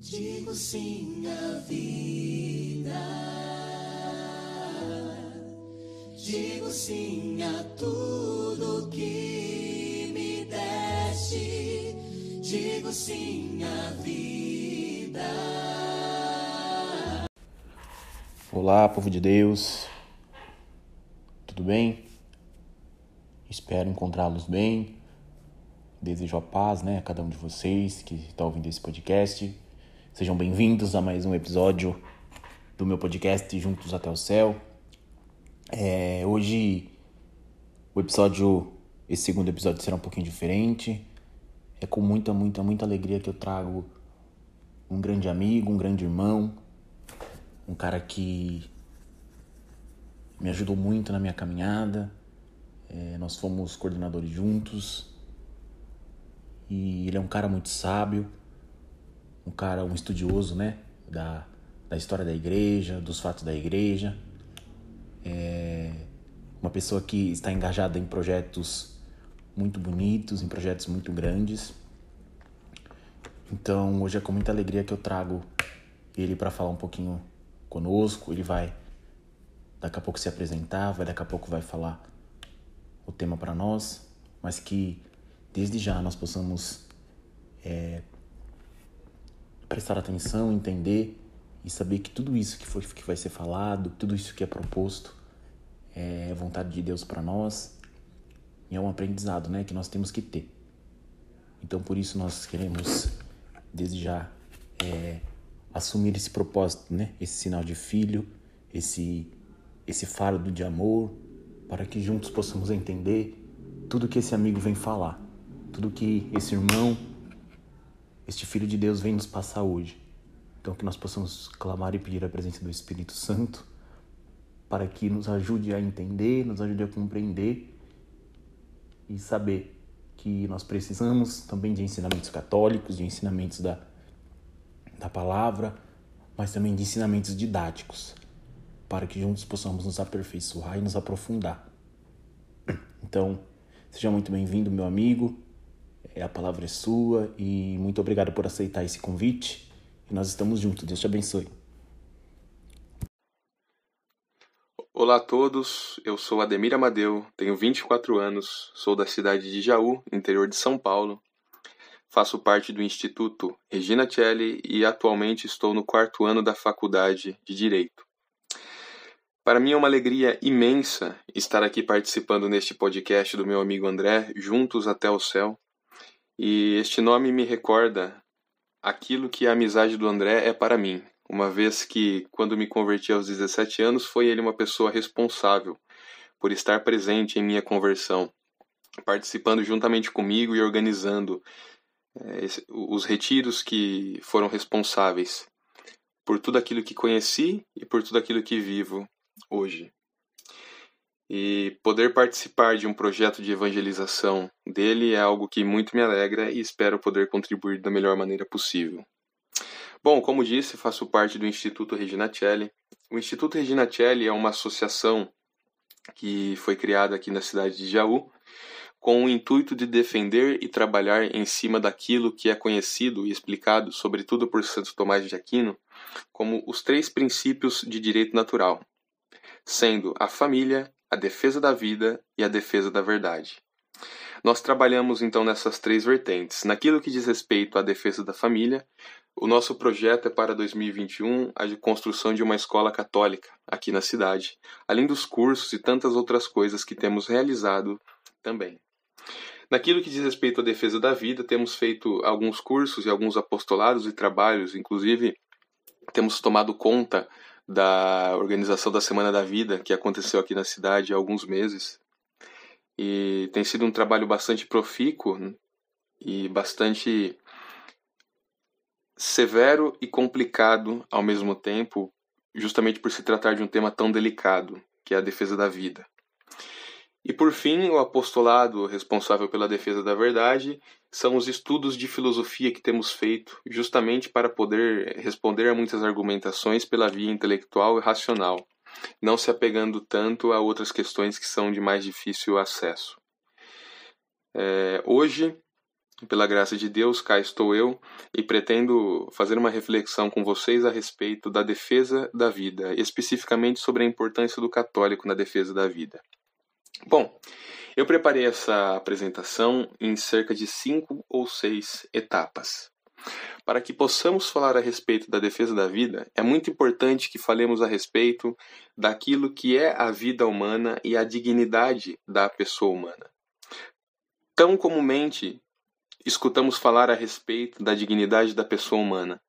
Digo sim à vida. Digo sim a tudo que me deste. Digo sim à vida. Olá, povo de Deus. Tudo bem? Espero encontrá-los bem. Desejo a paz, né, a cada um de vocês que está ouvindo esse podcast. Sejam bem-vindos a mais um episódio do meu podcast Juntos até o Céu. É, hoje, o episódio, esse segundo episódio será um pouquinho diferente. É com muita, muita, muita alegria que eu trago um grande amigo, um grande irmão, um cara que me ajudou muito na minha caminhada. É, nós fomos coordenadores juntos e ele é um cara muito sábio um cara, um estudioso, né? Da, da história da igreja, dos fatos da igreja. É uma pessoa que está engajada em projetos muito bonitos, em projetos muito grandes. Então, hoje é com muita alegria que eu trago ele para falar um pouquinho conosco. Ele vai daqui a pouco se apresentar, vai daqui a pouco vai falar o tema para nós, mas que desde já nós possamos é, prestar atenção, entender e saber que tudo isso que, foi, que vai ser falado, tudo isso que é proposto é vontade de Deus para nós e é um aprendizado né, que nós temos que ter. Então, por isso, nós queremos, desde já, é, assumir esse propósito, né, esse sinal de filho, esse, esse fardo de amor, para que juntos possamos entender tudo que esse amigo vem falar, tudo que esse irmão este Filho de Deus vem nos passar hoje. Então, que nós possamos clamar e pedir a presença do Espírito Santo para que nos ajude a entender, nos ajude a compreender e saber que nós precisamos também de ensinamentos católicos, de ensinamentos da, da palavra, mas também de ensinamentos didáticos, para que juntos possamos nos aperfeiçoar e nos aprofundar. Então, seja muito bem-vindo, meu amigo. É, a palavra é sua e muito obrigado por aceitar esse convite. E nós estamos juntos. Deus te abençoe. Olá a todos, eu sou Ademir Amadeu, tenho 24 anos, sou da cidade de Jaú, interior de São Paulo. Faço parte do Instituto Regina Celli e atualmente estou no quarto ano da Faculdade de Direito. Para mim é uma alegria imensa estar aqui participando neste podcast do meu amigo André, Juntos até o Céu, e este nome me recorda aquilo que a amizade do André é para mim, uma vez que, quando me converti aos 17 anos, foi ele uma pessoa responsável por estar presente em minha conversão, participando juntamente comigo e organizando esse, os retiros que foram responsáveis por tudo aquilo que conheci e por tudo aquilo que vivo hoje. E poder participar de um projeto de evangelização dele é algo que muito me alegra e espero poder contribuir da melhor maneira possível. Bom, como disse, faço parte do Instituto Regina Celli. O Instituto Regina Celli é uma associação que foi criada aqui na cidade de Jaú com o intuito de defender e trabalhar em cima daquilo que é conhecido e explicado, sobretudo por Santo Tomás de Aquino, como os três princípios de direito natural, sendo a família, a defesa da vida e a defesa da verdade. Nós trabalhamos então nessas três vertentes. Naquilo que diz respeito à defesa da família, o nosso projeto é para 2021 a construção de uma escola católica aqui na cidade, além dos cursos e tantas outras coisas que temos realizado também. Naquilo que diz respeito à defesa da vida, temos feito alguns cursos e alguns apostolados e trabalhos, inclusive temos tomado conta da organização da Semana da Vida, que aconteceu aqui na cidade há alguns meses. E tem sido um trabalho bastante profícuo e bastante severo e complicado ao mesmo tempo, justamente por se tratar de um tema tão delicado, que é a defesa da vida. E por fim, o apostolado responsável pela defesa da verdade são os estudos de filosofia que temos feito, justamente para poder responder a muitas argumentações pela via intelectual e racional, não se apegando tanto a outras questões que são de mais difícil acesso. É, hoje, pela graça de Deus, cá estou eu e pretendo fazer uma reflexão com vocês a respeito da defesa da vida, especificamente sobre a importância do católico na defesa da vida. Bom, eu preparei essa apresentação em cerca de cinco ou seis etapas. Para que possamos falar a respeito da defesa da vida, é muito importante que falemos a respeito daquilo que é a vida humana e a dignidade da pessoa humana. Tão comumente escutamos falar a respeito da dignidade da pessoa humana.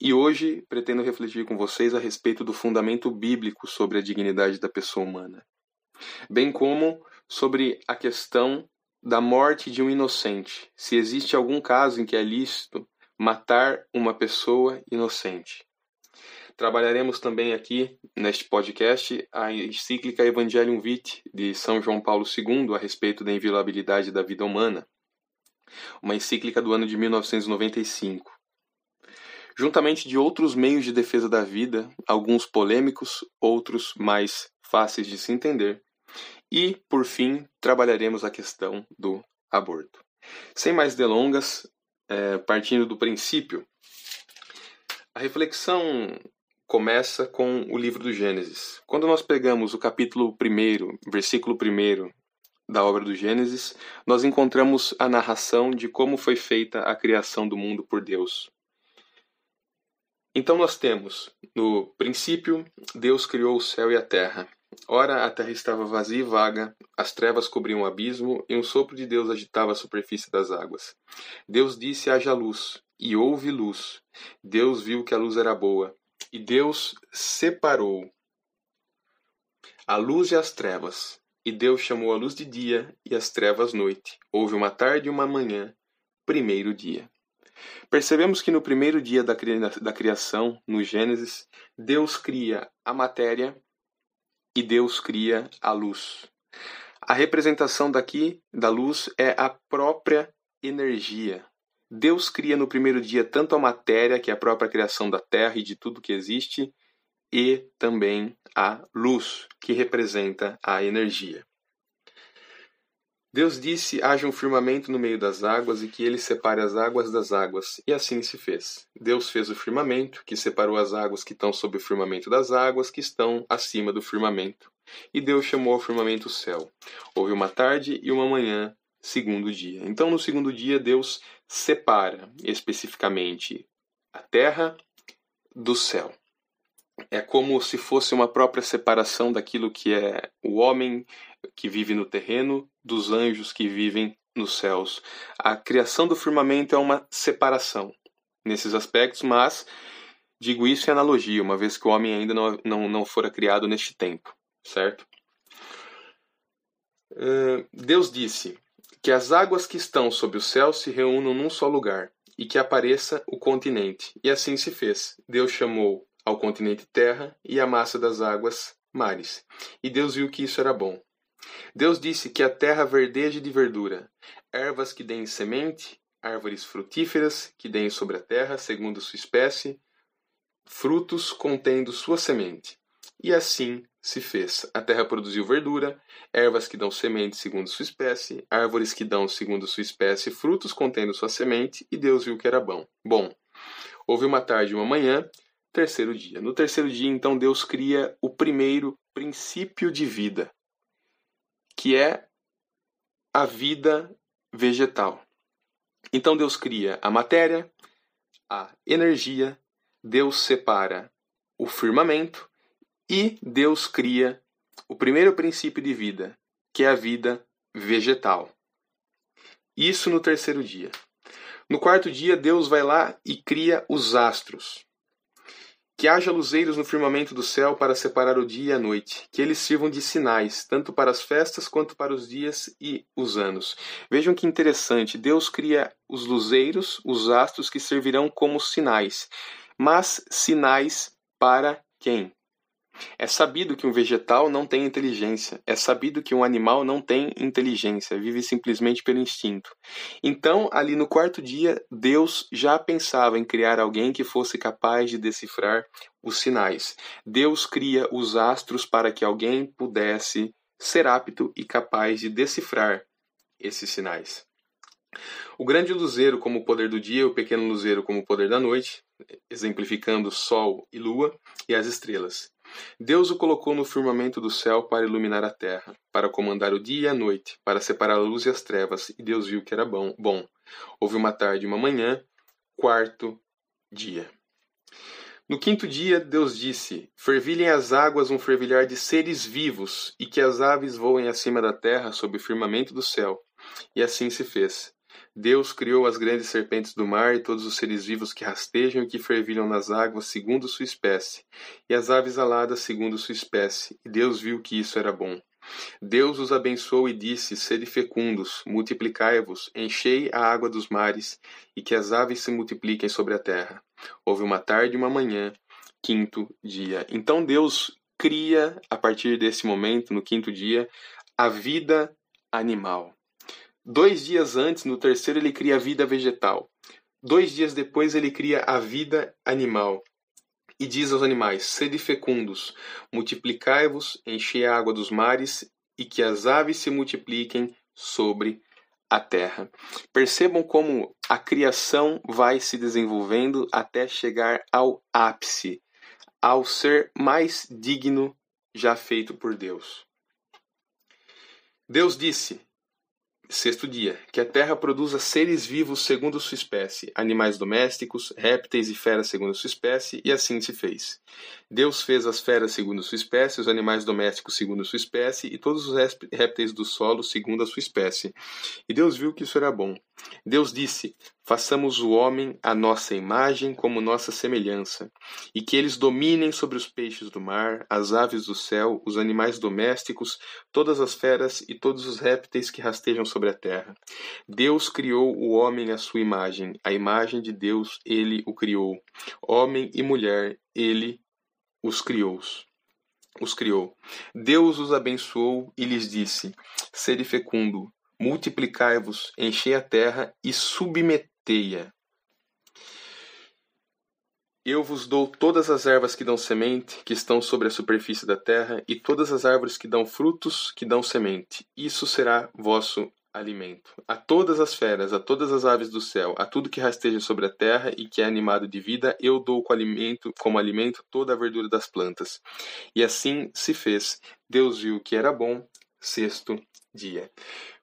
E hoje pretendo refletir com vocês a respeito do fundamento bíblico sobre a dignidade da pessoa humana, bem como sobre a questão da morte de um inocente, se existe algum caso em que é lícito matar uma pessoa inocente. Trabalharemos também aqui neste podcast a encíclica Evangelium Vitae de São João Paulo II a respeito da inviolabilidade da vida humana uma encíclica do ano de 1995. Juntamente de outros meios de defesa da vida, alguns polêmicos, outros mais fáceis de se entender. E, por fim, trabalharemos a questão do aborto. Sem mais delongas, é, partindo do princípio, a reflexão começa com o livro do Gênesis. Quando nós pegamos o capítulo 1, versículo 1 da obra do Gênesis, nós encontramos a narração de como foi feita a criação do mundo por Deus. Então nós temos, no princípio, Deus criou o céu e a terra. Ora, a terra estava vazia e vaga, as trevas cobriam o abismo, e um sopro de Deus agitava a superfície das águas. Deus disse: haja luz, e houve luz. Deus viu que a luz era boa, e Deus separou a luz e as trevas. E Deus chamou a luz de dia e as trevas noite. Houve uma tarde e uma manhã, primeiro dia. Percebemos que no primeiro dia da, da criação, no Gênesis, Deus cria a matéria e Deus cria a luz. A representação daqui da luz é a própria energia. Deus cria no primeiro dia tanto a matéria, que é a própria criação da terra e de tudo que existe, e também a luz, que representa a energia. Deus disse: haja um firmamento no meio das águas e que ele separe as águas das águas. E assim se fez. Deus fez o firmamento, que separou as águas que estão sob o firmamento das águas que estão acima do firmamento. E Deus chamou o firmamento céu. Houve uma tarde e uma manhã, segundo dia. Então, no segundo dia, Deus separa especificamente a terra do céu é como se fosse uma própria separação daquilo que é o homem que vive no terreno dos anjos que vivem nos céus. A criação do firmamento é uma separação nesses aspectos, mas digo isso em analogia, uma vez que o homem ainda não, não, não fora criado neste tempo, certo? Deus disse que as águas que estão sob o céu se reúnam num só lugar e que apareça o continente. E assim se fez. Deus chamou ao continente terra e à massa das águas mares. E Deus viu que isso era bom. Deus disse que a terra verdeje de verdura, ervas que deem semente, árvores frutíferas que deem sobre a terra, segundo sua espécie, frutos contendo sua semente. E assim se fez. A terra produziu verdura, ervas que dão semente segundo sua espécie, árvores que dão segundo sua espécie frutos contendo sua semente, e Deus viu que era bom. Bom, houve uma tarde e uma manhã, terceiro dia. No terceiro dia, então, Deus cria o primeiro princípio de vida, que é a vida vegetal. Então, Deus cria a matéria, a energia, Deus separa o firmamento e Deus cria o primeiro princípio de vida, que é a vida vegetal. Isso no terceiro dia. No quarto dia, Deus vai lá e cria os astros. Que haja luzeiros no firmamento do céu para separar o dia e a noite, que eles sirvam de sinais, tanto para as festas quanto para os dias e os anos. Vejam que interessante, Deus cria os luzeiros, os astros que servirão como sinais. Mas sinais para quem? É sabido que um vegetal não tem inteligência, é sabido que um animal não tem inteligência, vive simplesmente pelo instinto. Então, ali no quarto dia, Deus já pensava em criar alguém que fosse capaz de decifrar os sinais. Deus cria os astros para que alguém pudesse ser apto e capaz de decifrar esses sinais. O grande luzeiro como o poder do dia o pequeno luzeiro como o poder da noite, exemplificando sol e lua e as estrelas. Deus o colocou no firmamento do céu para iluminar a terra, para comandar o dia e a noite, para separar a luz e as trevas, e Deus viu que era bom. bom. Houve uma tarde e uma manhã, quarto dia. No quinto dia, Deus disse: Fervilhem as águas um fervilhar de seres vivos, e que as aves voem acima da terra sob o firmamento do céu. E assim se fez. Deus criou as grandes serpentes do mar e todos os seres vivos que rastejam e que fervilham nas águas segundo sua espécie, e as aves aladas segundo sua espécie. E Deus viu que isso era bom. Deus os abençoou e disse: Sede fecundos, multiplicai-vos, enchei a água dos mares, e que as aves se multipliquem sobre a terra. Houve uma tarde e uma manhã, quinto dia. Então Deus cria, a partir desse momento, no quinto dia, a vida animal. Dois dias antes, no terceiro, ele cria a vida vegetal. Dois dias depois, ele cria a vida animal. E diz aos animais: Sede fecundos, multiplicai-vos, enchei a água dos mares, e que as aves se multipliquem sobre a terra. Percebam como a criação vai se desenvolvendo até chegar ao ápice, ao ser mais digno já feito por Deus. Deus disse: Sexto dia, que a terra produza seres vivos segundo sua espécie, animais domésticos, répteis e feras segundo sua espécie, e assim se fez. Deus fez as feras segundo sua espécie, os animais domésticos segundo sua espécie, e todos os répteis do solo segundo a sua espécie. E Deus viu que isso era bom. Deus disse: Façamos o homem à nossa imagem, como nossa semelhança, e que eles dominem sobre os peixes do mar, as aves do céu, os animais domésticos, todas as feras e todos os répteis que rastejam sobre a terra. Deus criou o homem à sua imagem, a imagem de Deus ele o criou. Homem e mulher, ele os criou. Os criou. Deus os abençoou e lhes disse: Sede fecundo, multiplicai-vos, enchei a terra e submetei-a. Eu vos dou todas as ervas que dão semente, que estão sobre a superfície da terra, e todas as árvores que dão frutos, que dão semente. Isso será vosso alimento. A todas as feras, a todas as aves do céu, a tudo que rasteja sobre a terra e que é animado de vida, eu dou como alimento, como alimento toda a verdura das plantas. E assim se fez. Deus viu que era bom. Sexto dia.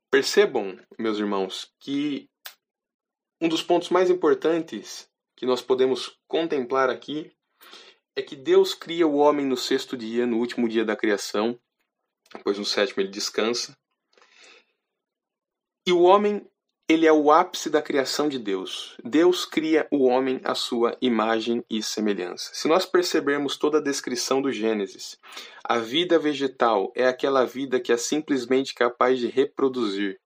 Percebam, meus irmãos, que um dos pontos mais importantes que nós podemos contemplar aqui é que Deus cria o homem no sexto dia, no último dia da criação, pois no sétimo ele descansa. E o homem, ele é o ápice da criação de Deus. Deus cria o homem à sua imagem e semelhança. Se nós percebermos toda a descrição do Gênesis, a vida vegetal é aquela vida que é simplesmente capaz de reproduzir.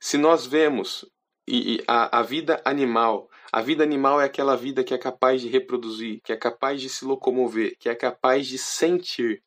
Se nós vemos e, a, a vida animal, a vida animal é aquela vida que é capaz de reproduzir, que é capaz de se locomover, que é capaz de sentir.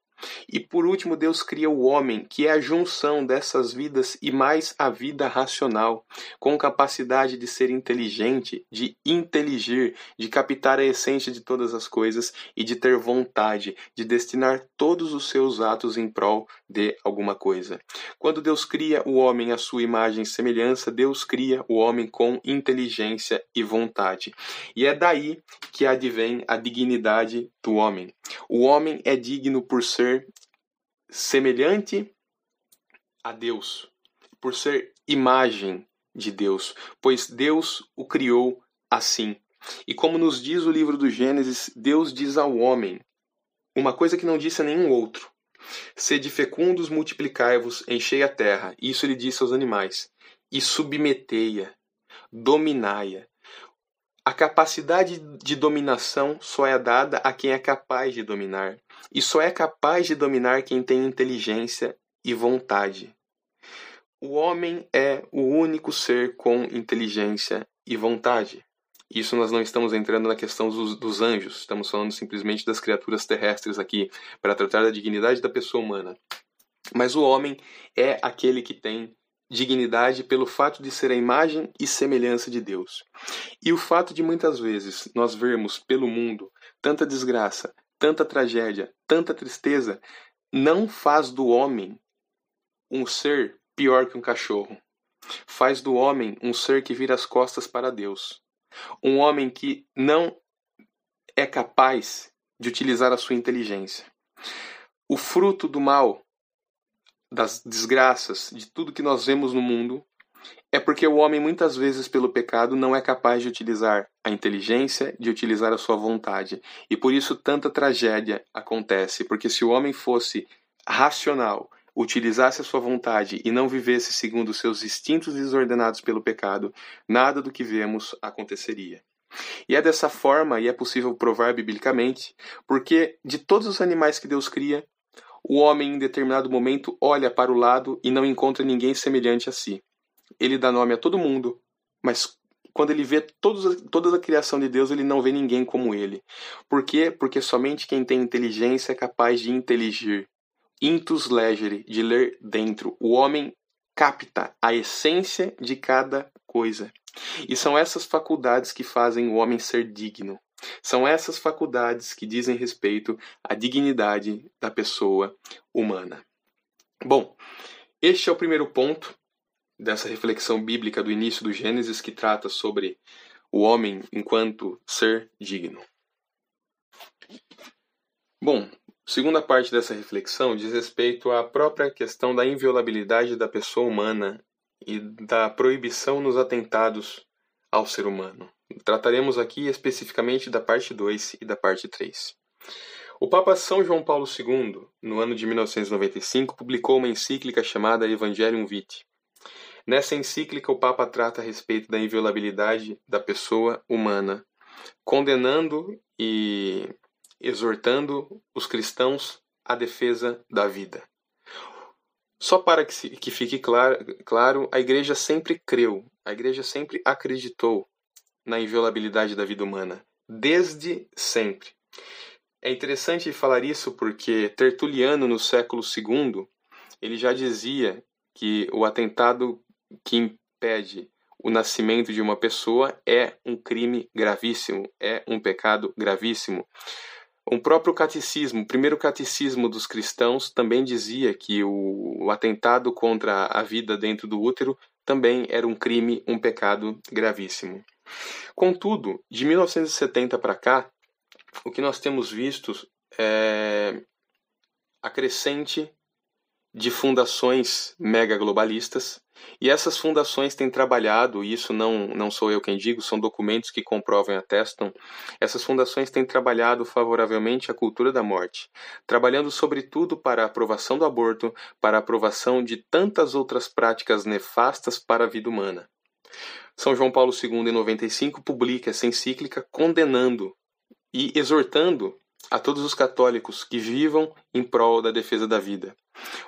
E por último, Deus cria o homem, que é a junção dessas vidas e mais a vida racional, com capacidade de ser inteligente, de inteligir, de captar a essência de todas as coisas e de ter vontade, de destinar todos os seus atos em prol de alguma coisa. Quando Deus cria o homem à sua imagem e semelhança, Deus cria o homem com inteligência e vontade. E é daí que advém a dignidade do homem. O homem é digno por ser ser semelhante a Deus, por ser imagem de Deus, pois Deus o criou assim. E como nos diz o livro do Gênesis, Deus diz ao homem uma coisa que não disse a nenhum outro: Sede fecundos, multiplicai-vos, enchei a terra. Isso ele disse aos animais. E submetei-a, dominai-a. A capacidade de dominação só é dada a quem é capaz de dominar, e só é capaz de dominar quem tem inteligência e vontade. O homem é o único ser com inteligência e vontade. Isso nós não estamos entrando na questão dos, dos anjos, estamos falando simplesmente das criaturas terrestres aqui, para tratar da dignidade da pessoa humana. Mas o homem é aquele que tem dignidade pelo fato de ser a imagem e semelhança de Deus. E o fato de muitas vezes nós vermos pelo mundo tanta desgraça, tanta tragédia, tanta tristeza, não faz do homem um ser pior que um cachorro. faz do homem um ser que vira as costas para Deus. Um homem que não é capaz de utilizar a sua inteligência. O fruto do mal, das desgraças, de tudo que nós vemos no mundo, é porque o homem, muitas vezes, pelo pecado, não é capaz de utilizar a inteligência, de utilizar a sua vontade. E por isso tanta tragédia acontece. Porque se o homem fosse racional, utilizasse a sua vontade e não vivesse segundo seus instintos desordenados pelo pecado, nada do que vemos aconteceria. E é dessa forma, e é possível provar biblicamente, porque de todos os animais que Deus cria, o homem em determinado momento olha para o lado e não encontra ninguém semelhante a si. Ele dá nome a todo mundo, mas quando ele vê todos, toda a criação de Deus, ele não vê ninguém como ele. Por quê? Porque somente quem tem inteligência é capaz de inteligir. Intus legere, de ler dentro. O homem capta a essência de cada coisa. E são essas faculdades que fazem o homem ser digno. São essas faculdades que dizem respeito à dignidade da pessoa humana. Bom, este é o primeiro ponto dessa reflexão bíblica do início do Gênesis que trata sobre o homem enquanto ser digno. Bom, segunda parte dessa reflexão diz respeito à própria questão da inviolabilidade da pessoa humana e da proibição nos atentados ao ser humano. Trataremos aqui especificamente da parte 2 e da parte 3. O Papa São João Paulo II, no ano de 1995, publicou uma encíclica chamada Evangelium Vitae. Nessa encíclica, o Papa trata a respeito da inviolabilidade da pessoa humana, condenando e exortando os cristãos à defesa da vida. Só para que, que fique claro, claro, a igreja sempre creu, a igreja sempre acreditou na inviolabilidade da vida humana, desde sempre. É interessante falar isso porque Tertuliano, no século II, ele já dizia que o atentado que impede o nascimento de uma pessoa é um crime gravíssimo, é um pecado gravíssimo. O próprio catecismo, o primeiro catecismo dos cristãos, também dizia que o, atentado contra a vida dentro do útero também era um crime, um pecado gravíssimo. Contudo, de 1970 para cá, o que nós temos visto é a crescente de fundações mega globalistas e essas fundações têm trabalhado, e isso não, não sou eu quem digo, são documentos que comprovam e atestam, essas fundações têm trabalhado favoravelmente a cultura da morte, trabalhando sobretudo para a aprovação do aborto, para a aprovação de tantas outras práticas nefastas para a vida humana. São João Paulo II, em 95, publica essa encíclica condenando e exortando a todos os católicos que vivam em prol da defesa da vida.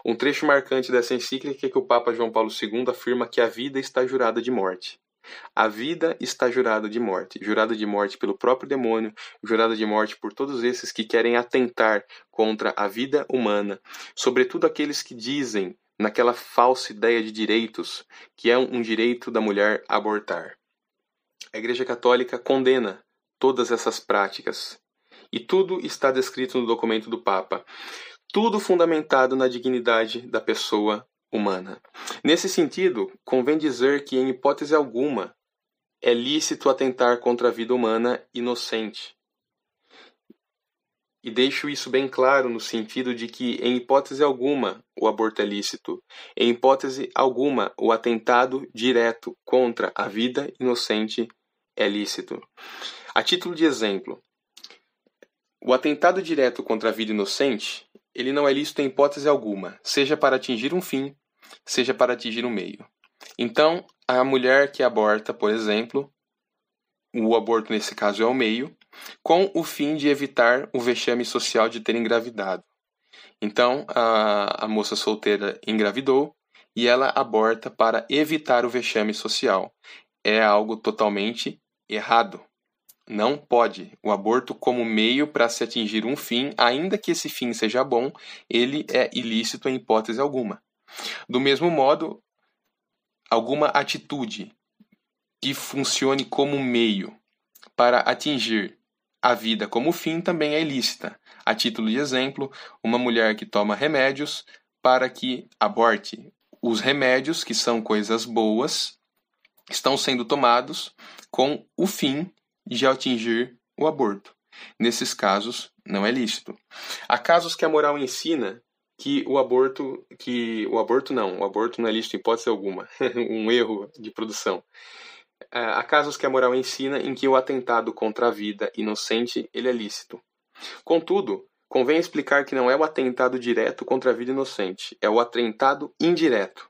Um trecho marcante dessa encíclica é que o Papa João Paulo II afirma que a vida está jurada de morte. A vida está jurada de morte, jurada de morte pelo próprio demônio, jurada de morte por todos esses que querem atentar contra a vida humana, sobretudo aqueles que dizem, naquela falsa ideia de direitos, que é um direito da mulher abortar. A Igreja Católica condena todas essas práticas, e tudo está descrito no documento do Papa tudo fundamentado na dignidade da pessoa humana. Nesse sentido, convém dizer que, em hipótese alguma, é lícito atentar contra a vida humana inocente. E deixo isso bem claro no sentido de que, em hipótese alguma, o aborto é lícito. Em hipótese alguma, o atentado direto contra a vida inocente é lícito. A título de exemplo, o atentado direto contra a vida inocente ele não é lícito em hipótese alguma, seja para atingir um fim, seja para atingir um meio. Então, a mulher que aborta, por exemplo, o aborto nesse caso é o meio, com o fim de evitar o vexame social de ter engravidado. Então, a, a moça solteira engravidou e ela aborta para evitar o vexame social. É algo totalmente errado. Não pode. O aborto, como meio para se atingir um fim, ainda que esse fim seja bom, ele é ilícito em hipótese alguma. Do mesmo modo, alguma atitude que funcione como meio para atingir a vida como fim também é ilícita. A título de exemplo, uma mulher que toma remédios para que aborte. os remédios, que são coisas boas, estão sendo tomados com o fim de atingir o aborto. Nesses casos, não é lícito. Há casos que a moral ensina que o aborto, que o aborto não, o aborto não é lícito em hipótese alguma, um erro de produção. É, há casos que a moral ensina em que o atentado contra a vida inocente ele é lícito. Contudo, convém explicar que não é o atentado direto contra a vida inocente, é o atentado indireto.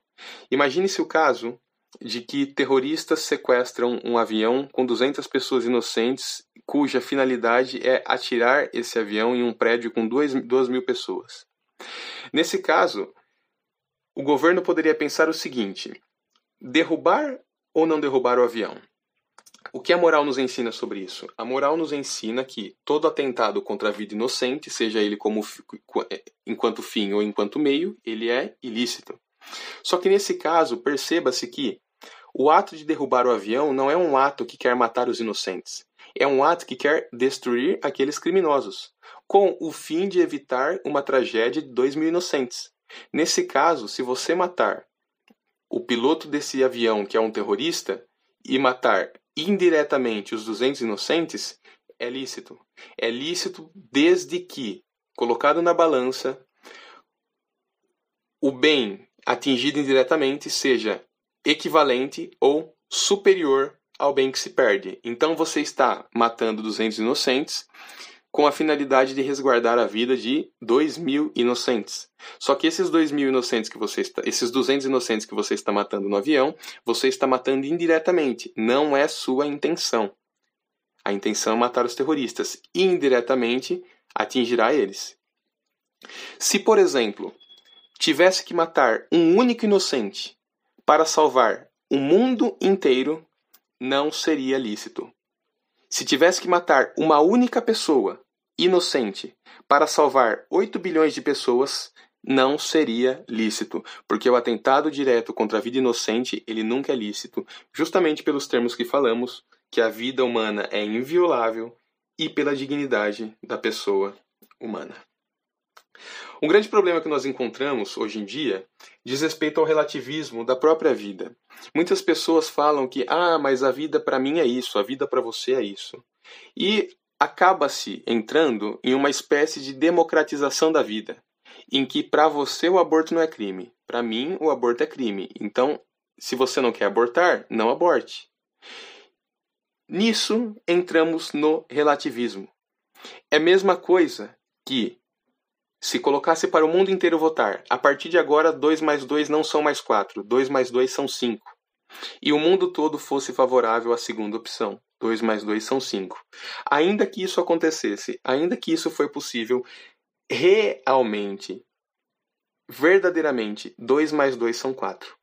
Imagine-se o caso de que terroristas sequestram um avião com 200 pessoas inocentes, cuja finalidade é atirar esse avião em um prédio com 2 mil pessoas. Nesse caso, o governo poderia pensar o seguinte: derrubar ou não derrubar o avião? O que a moral nos ensina sobre isso? A moral nos ensina que todo atentado contra a vida inocente, seja ele como enquanto fim ou enquanto meio, ele é ilícito. Só que nesse caso, perceba-se que o ato de derrubar o avião não é um ato que quer matar os inocentes. É um ato que quer destruir aqueles criminosos, com o fim de evitar uma tragédia de dois mil inocentes. Nesse caso, se você matar o piloto desse avião, que é um terrorista, e matar indiretamente os 200 inocentes, é lícito. É lícito desde que, colocado na balança, o bem atingido indiretamente seja equivalente ou superior ao bem que se perde. Então você está matando 200 inocentes com a finalidade de resguardar a vida de 2 mil inocentes. Só que esses 2 mil inocentes que você está, esses 200 inocentes que você está matando no avião, você está matando indiretamente. Não é sua intenção. A intenção é matar os terroristas. Indiretamente atingirá eles. Se, por exemplo, tivesse que matar um único inocente para salvar o mundo inteiro, não seria lícito. Se tivesse que matar uma única pessoa, inocente, para salvar 8 bilhões de pessoas, não seria lícito, porque o atentado direto contra a vida inocente, ele nunca é lícito, justamente pelos termos que falamos, que a vida humana é inviolável e pela dignidade da pessoa humana. Um grande problema que nós encontramos hoje em dia diz respeito ao relativismo da própria vida. Muitas pessoas falam que, ah, mas a vida para mim é isso, a vida para você é isso. E acaba-se entrando em uma espécie de democratização da vida, em que para você o aborto não é crime, para mim o aborto é crime. Então, se você não quer abortar, não aborte. Nisso entramos no relativismo. É a mesma coisa que se colocasse para o mundo inteiro votar, a partir de agora 2 mais 2 não são mais 4, 2 mais 2 são 5. E o mundo todo fosse favorável à segunda opção, 2 mais 2 são 5. Ainda que isso acontecesse, ainda que isso foi possível, realmente, verdadeiramente, 2 mais 2 são 4.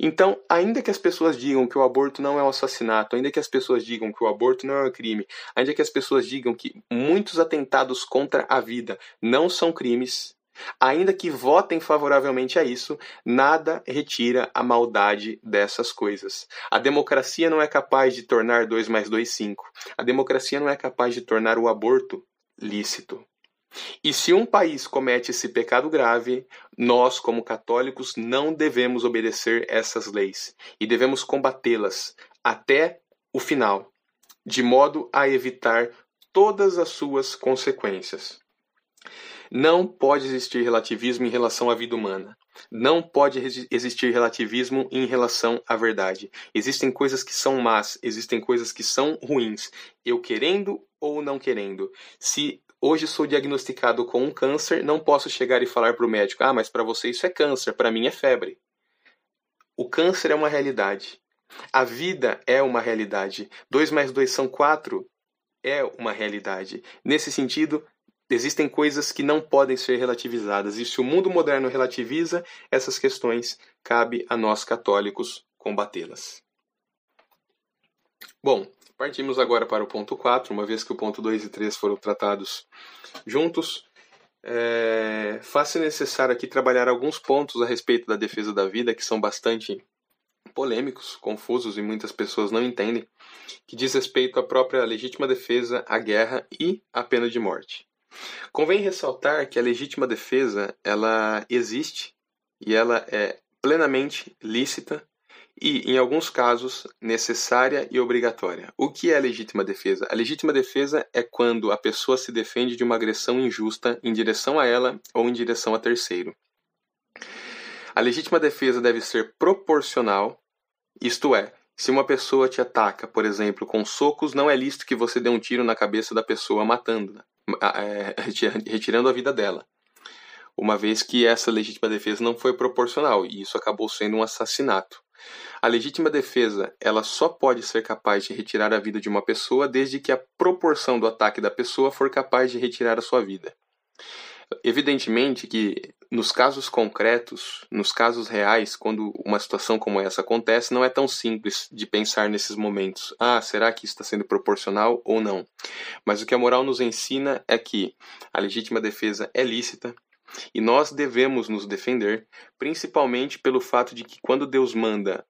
Então, ainda que as pessoas digam que o aborto não é um assassinato, ainda que as pessoas digam que o aborto não é um crime, ainda que as pessoas digam que muitos atentados contra a vida não são crimes, ainda que votem favoravelmente a isso, nada retira a maldade dessas coisas. A democracia não é capaz de tornar 2 mais 2 5. A democracia não é capaz de tornar o aborto lícito. E se um país comete esse pecado grave, nós, como católicos, não devemos obedecer essas leis e devemos combatê-las até o final, de modo a evitar todas as suas consequências. Não pode existir relativismo em relação à vida humana. Não pode existir relativismo em relação à verdade. Existem coisas que são más, existem coisas que são ruins. Eu querendo ou não querendo. Se hoje sou diagnosticado com um câncer, não posso chegar e falar para o médico: ah, mas para você isso é câncer, para mim é febre. O câncer é uma realidade. A vida é uma realidade. 2 mais 2 são 4 é uma realidade. Nesse sentido, existem coisas que não podem ser relativizadas. E se o mundo moderno relativiza essas questões, cabe a nós católicos combatê-las. Bom, Partimos agora para o ponto 4, uma vez que o ponto 2 e 3 foram tratados juntos. É, faz-se necessário aqui trabalhar alguns pontos a respeito da defesa da vida que são bastante polêmicos, confusos e muitas pessoas não entendem, que diz respeito à própria legítima defesa, à guerra e à pena de morte. Convém ressaltar que a legítima defesa ela existe e ela é plenamente lícita e, em alguns casos, necessária e obrigatória. O que é a legítima defesa? A legítima defesa é quando a pessoa se defende de uma agressão injusta em direção a ela ou em direção a terceiro. A legítima defesa deve ser proporcional, isto é, se uma pessoa te ataca, por exemplo, com socos, não é lícito que você dê um tiro na cabeça da pessoa matando, é, retirando a vida dela. Uma vez que essa legítima defesa não foi proporcional e isso acabou sendo um assassinato. A legítima defesa, ela só pode ser capaz de retirar a vida de uma pessoa desde que a proporção do ataque da pessoa for capaz de retirar a sua vida. Evidentemente que nos casos concretos, nos casos reais, quando uma situação como essa acontece, não é tão simples de pensar nesses momentos. Ah, será que isso está sendo proporcional ou não? Mas o que a moral nos ensina é que a legítima defesa é lícita, e nós devemos nos defender, principalmente pelo fato de que quando Deus manda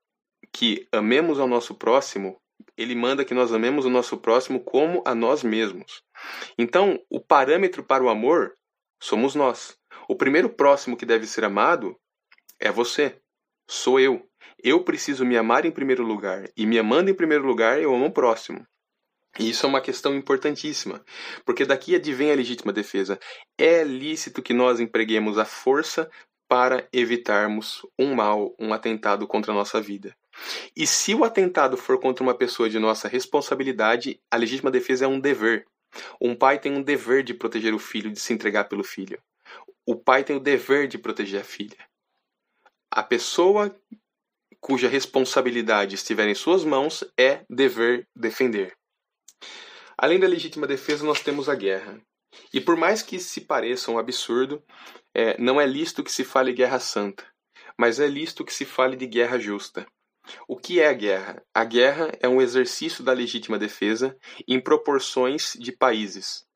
que amemos ao nosso próximo, ele manda que nós amemos o nosso próximo como a nós mesmos. Então, o parâmetro para o amor somos nós. O primeiro próximo que deve ser amado é você, sou eu. Eu preciso me amar em primeiro lugar, e me amando em primeiro lugar, eu amo o próximo. E isso é uma questão importantíssima, porque daqui advém a legítima defesa. É lícito que nós empreguemos a força para evitarmos um mal, um atentado contra a nossa vida. E se o atentado for contra uma pessoa de nossa responsabilidade, a legítima defesa é um dever. Um pai tem um dever de proteger o filho, de se entregar pelo filho. O pai tem o dever de proteger a filha. A pessoa cuja responsabilidade estiver em suas mãos é dever defender. Além da legítima defesa, nós temos a guerra. E por mais que se pareça um absurdo, é, não é lícito que se fale guerra santa, mas é lícito que se fale de guerra justa. O que é a guerra? A guerra é um exercício da legítima defesa em proporções de países.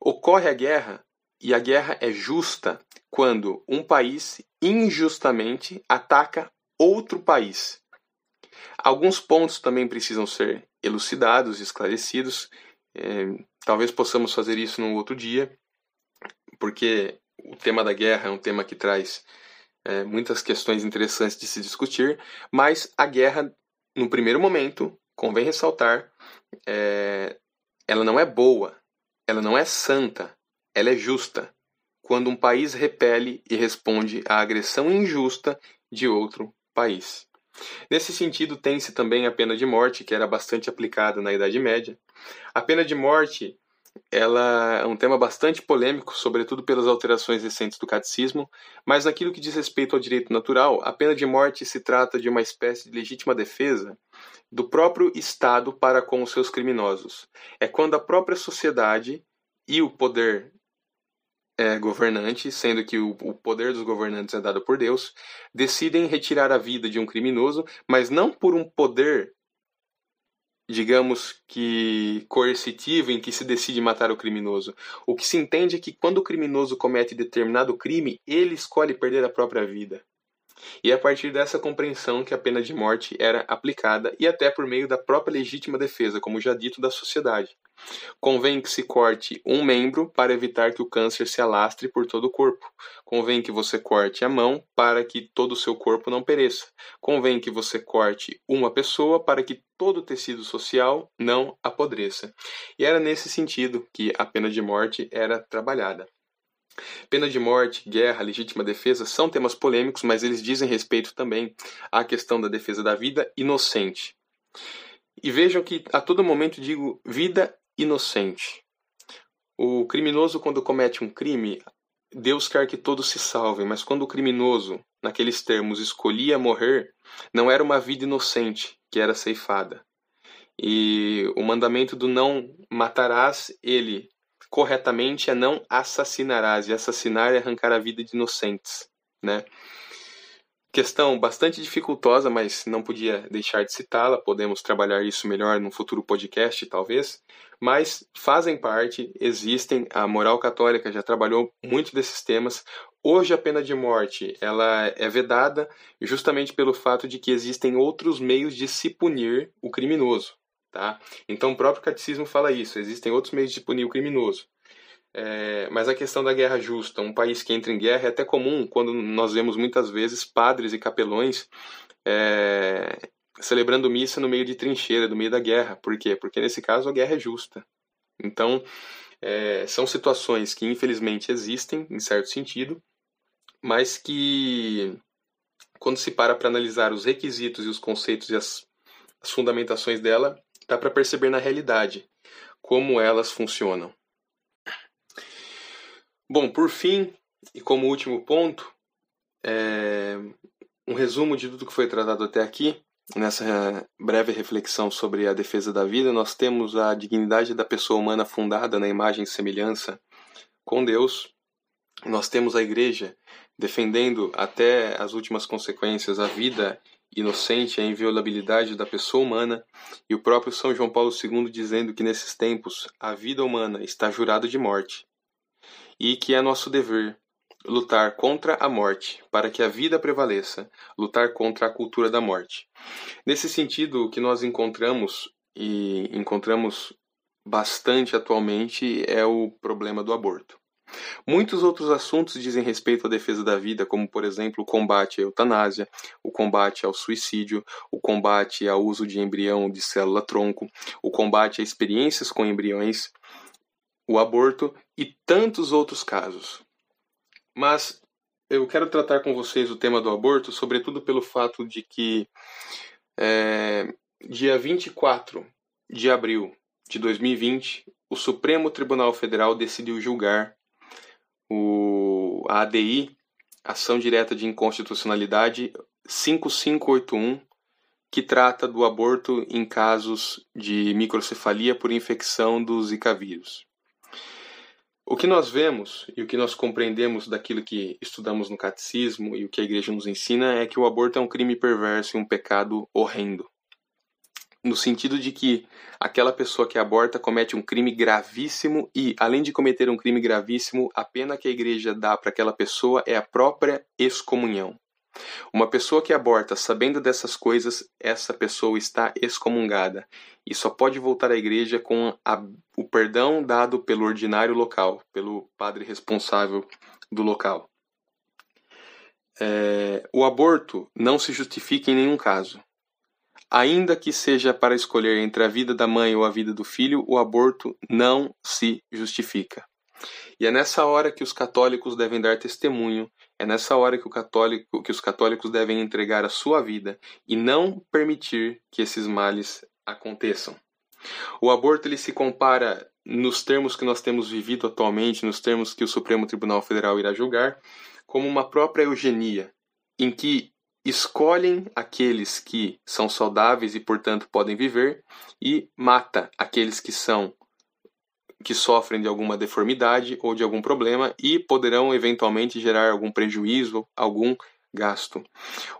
Ocorre a guerra e a guerra é justa quando um país injustamente ataca outro país. Alguns pontos também precisam ser elucidados, esclarecidos. É, talvez possamos fazer isso num outro dia, porque o tema da guerra é um tema que traz é, muitas questões interessantes de se discutir, mas a guerra, no primeiro momento, convém ressaltar, é, ela não é boa, ela não é santa, ela é justa. Quando um país repele e responde à agressão injusta de outro país. Nesse sentido, tem-se também a pena de morte, que era bastante aplicada na Idade Média. A pena de morte ela é um tema bastante polêmico, sobretudo pelas alterações recentes do catecismo, mas naquilo que diz respeito ao direito natural, a pena de morte se trata de uma espécie de legítima defesa do próprio Estado para com os seus criminosos. É quando a própria sociedade e o poder é, governante, sendo que o, o poder dos governantes é dado por Deus, decidem retirar a vida de um criminoso, mas não por um poder digamos que coercitivo em que se decide matar o criminoso. O que se entende é que quando o criminoso comete determinado crime, ele escolhe perder a própria vida. E é a partir dessa compreensão que a pena de morte era aplicada e até por meio da própria legítima defesa, como já dito, da sociedade. Convém que se corte um membro para evitar que o câncer se alastre por todo o corpo. Convém que você corte a mão para que todo o seu corpo não pereça. Convém que você corte uma pessoa para que todo o tecido social não apodreça. E era nesse sentido que a pena de morte era trabalhada. Pena de morte, guerra, legítima defesa são temas polêmicos, mas eles dizem respeito também à questão da defesa da vida inocente. E vejam que a todo momento digo vida inocente. O criminoso, quando comete um crime, Deus quer que todos se salvem, mas quando o criminoso, naqueles termos, escolhia morrer, não era uma vida inocente que era ceifada. E o mandamento do não matarás, ele corretamente é não assassinarás, e assassinar é arrancar a vida de inocentes, né? Questão bastante dificultosa, mas não podia deixar de citá-la. Podemos trabalhar isso melhor num futuro podcast, talvez. Mas fazem parte, existem. A moral católica já trabalhou muito desses temas. Hoje a pena de morte ela é vedada justamente pelo fato de que existem outros meios de se punir o criminoso. Tá? Então o próprio catecismo fala isso, existem outros meios de punir o criminoso. É, mas a questão da guerra justa, um país que entra em guerra, é até comum quando nós vemos muitas vezes padres e capelões é, celebrando missa no meio de trincheira, no meio da guerra. Por quê? Porque nesse caso a guerra é justa. Então, é, são situações que infelizmente existem, em certo sentido, mas que, quando se para para analisar os requisitos e os conceitos e as, as fundamentações dela, dá para perceber na realidade como elas funcionam. Bom, por fim, e como último ponto, é, um resumo de tudo que foi tratado até aqui. Nessa breve reflexão sobre a defesa da vida, nós temos a dignidade da pessoa humana fundada na imagem e semelhança com Deus. Nós temos a igreja defendendo até as últimas consequências a vida inocente, a inviolabilidade da pessoa humana, e o próprio São João Paulo II dizendo que nesses tempos a vida humana está jurada de morte e que é nosso dever lutar contra a morte, para que a vida prevaleça, lutar contra a cultura da morte. Nesse sentido, o que nós encontramos e encontramos bastante atualmente é o problema do aborto. Muitos outros assuntos dizem respeito à defesa da vida, como, por exemplo, o combate à eutanásia, o combate ao suicídio, o combate ao uso de embrião de célula-tronco, o combate a experiências com embriões, o aborto e tantos outros casos. Mas eu quero tratar com vocês o tema do aborto, sobretudo pelo fato de que é, dia 24 de abril de 2020, o Supremo Tribunal Federal decidiu julgar o, a ADI, Ação Direta de Inconstitucionalidade 5581, que trata do aborto em casos de microcefalia por infecção do Zika vírus. O que nós vemos e o que nós compreendemos daquilo que estudamos no catecismo e o que a igreja nos ensina é que o aborto é um crime perverso e um pecado horrendo. No sentido de que aquela pessoa que aborta comete um crime gravíssimo e, além de cometer um crime gravíssimo, a pena que a igreja dá para aquela pessoa é a própria excomunhão. Uma pessoa que aborta sabendo dessas coisas, essa pessoa está excomungada e só pode voltar à igreja com a, o perdão dado pelo ordinário local, pelo padre responsável do local. É, o aborto não se justifica em nenhum caso. Ainda que seja para escolher entre a vida da mãe ou a vida do filho, o aborto não se justifica. E é nessa hora que os católicos devem dar testemunho, é nessa hora que, católico, que os católicos devem entregar a sua vida e não permitir que esses males aconteçam. O aborto ele se compara nos termos que nós temos vivido atualmente, nos termos que o Supremo Tribunal Federal irá julgar, como uma própria eugenia, em que escolhem aqueles que são saudáveis e, portanto, podem viver e mata aqueles que são que sofrem de alguma deformidade ou de algum problema e poderão eventualmente gerar algum prejuízo, algum gasto.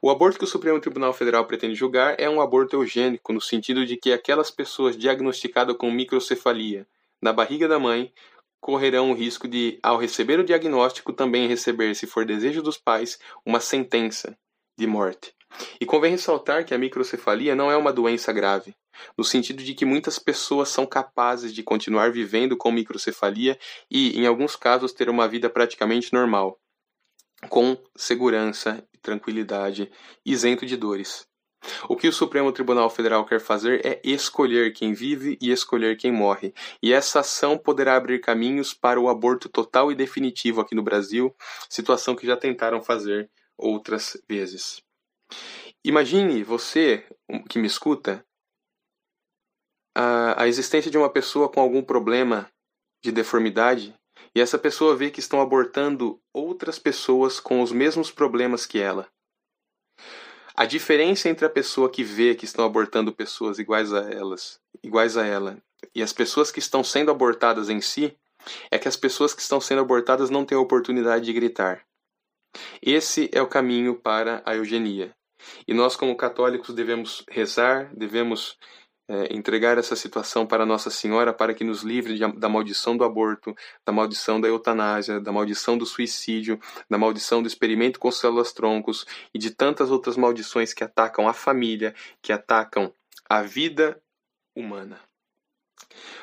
O aborto que o Supremo Tribunal Federal pretende julgar é um aborto eugênico, no sentido de que aquelas pessoas diagnosticadas com microcefalia na barriga da mãe correrão o risco de, ao receber o diagnóstico, também receber, se for desejo dos pais, uma sentença de morte. E convém ressaltar que a microcefalia não é uma doença grave, no sentido de que muitas pessoas são capazes de continuar vivendo com microcefalia e, em alguns casos, ter uma vida praticamente normal, com segurança e tranquilidade, isento de dores. O que o Supremo Tribunal Federal quer fazer é escolher quem vive e escolher quem morre. E essa ação poderá abrir caminhos para o aborto total e definitivo aqui no Brasil, situação que já tentaram fazer outras vezes. Imagine você que me escuta a, a existência de uma pessoa com algum problema de deformidade e essa pessoa vê que estão abortando outras pessoas com os mesmos problemas que ela. A diferença entre a pessoa que vê que estão abortando pessoas iguais a elas, iguais a ela, e as pessoas que estão sendo abortadas em si, é que as pessoas que estão sendo abortadas não têm a oportunidade de gritar. Esse é o caminho para a eugenia. E nós, como católicos, devemos rezar, devemos é, entregar essa situação para Nossa Senhora para que nos livre de, da maldição do aborto, da maldição da eutanásia, da maldição do suicídio, da maldição do experimento com células-troncos e de tantas outras maldições que atacam a família, que atacam a vida humana.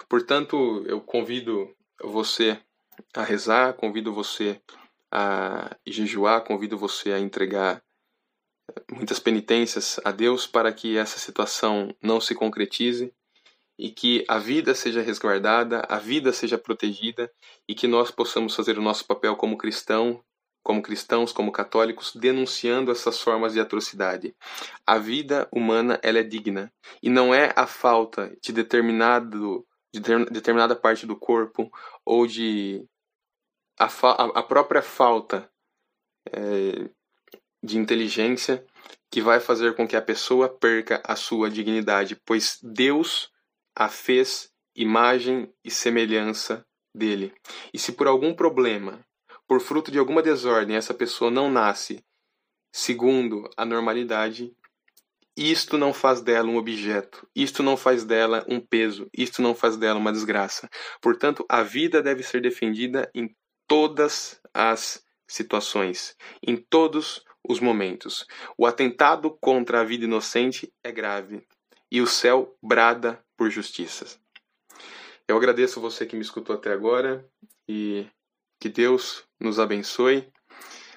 Portanto, eu convido você a rezar, convido você a jejuar, convido você a entregar muitas penitências a Deus para que essa situação não se concretize e que a vida seja resguardada, a vida seja protegida e que nós possamos fazer o nosso papel como cristão, como cristãos, como católicos, denunciando essas formas de atrocidade. A vida humana ela é digna e não é a falta de determinado de determinada parte do corpo ou de a, a própria falta é, de inteligência que vai fazer com que a pessoa perca a sua dignidade, pois Deus a fez imagem e semelhança dele. E se por algum problema, por fruto de alguma desordem, essa pessoa não nasce segundo a normalidade, isto não faz dela um objeto, isto não faz dela um peso, isto não faz dela uma desgraça. Portanto, a vida deve ser defendida em todas as situações, em todos os momentos. O atentado contra a vida inocente é grave e o céu brada por justiça. Eu agradeço você que me escutou até agora e que Deus nos abençoe.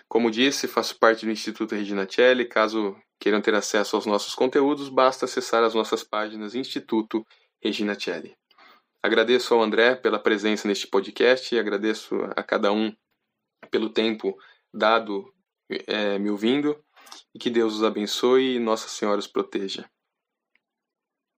Como disse, faço parte do Instituto Regina Celli. Caso queiram ter acesso aos nossos conteúdos, basta acessar as nossas páginas Instituto Regina Celli. Agradeço ao André pela presença neste podcast e agradeço a cada um pelo tempo dado é, me ouvindo e que Deus os abençoe e Nossa Senhora os proteja.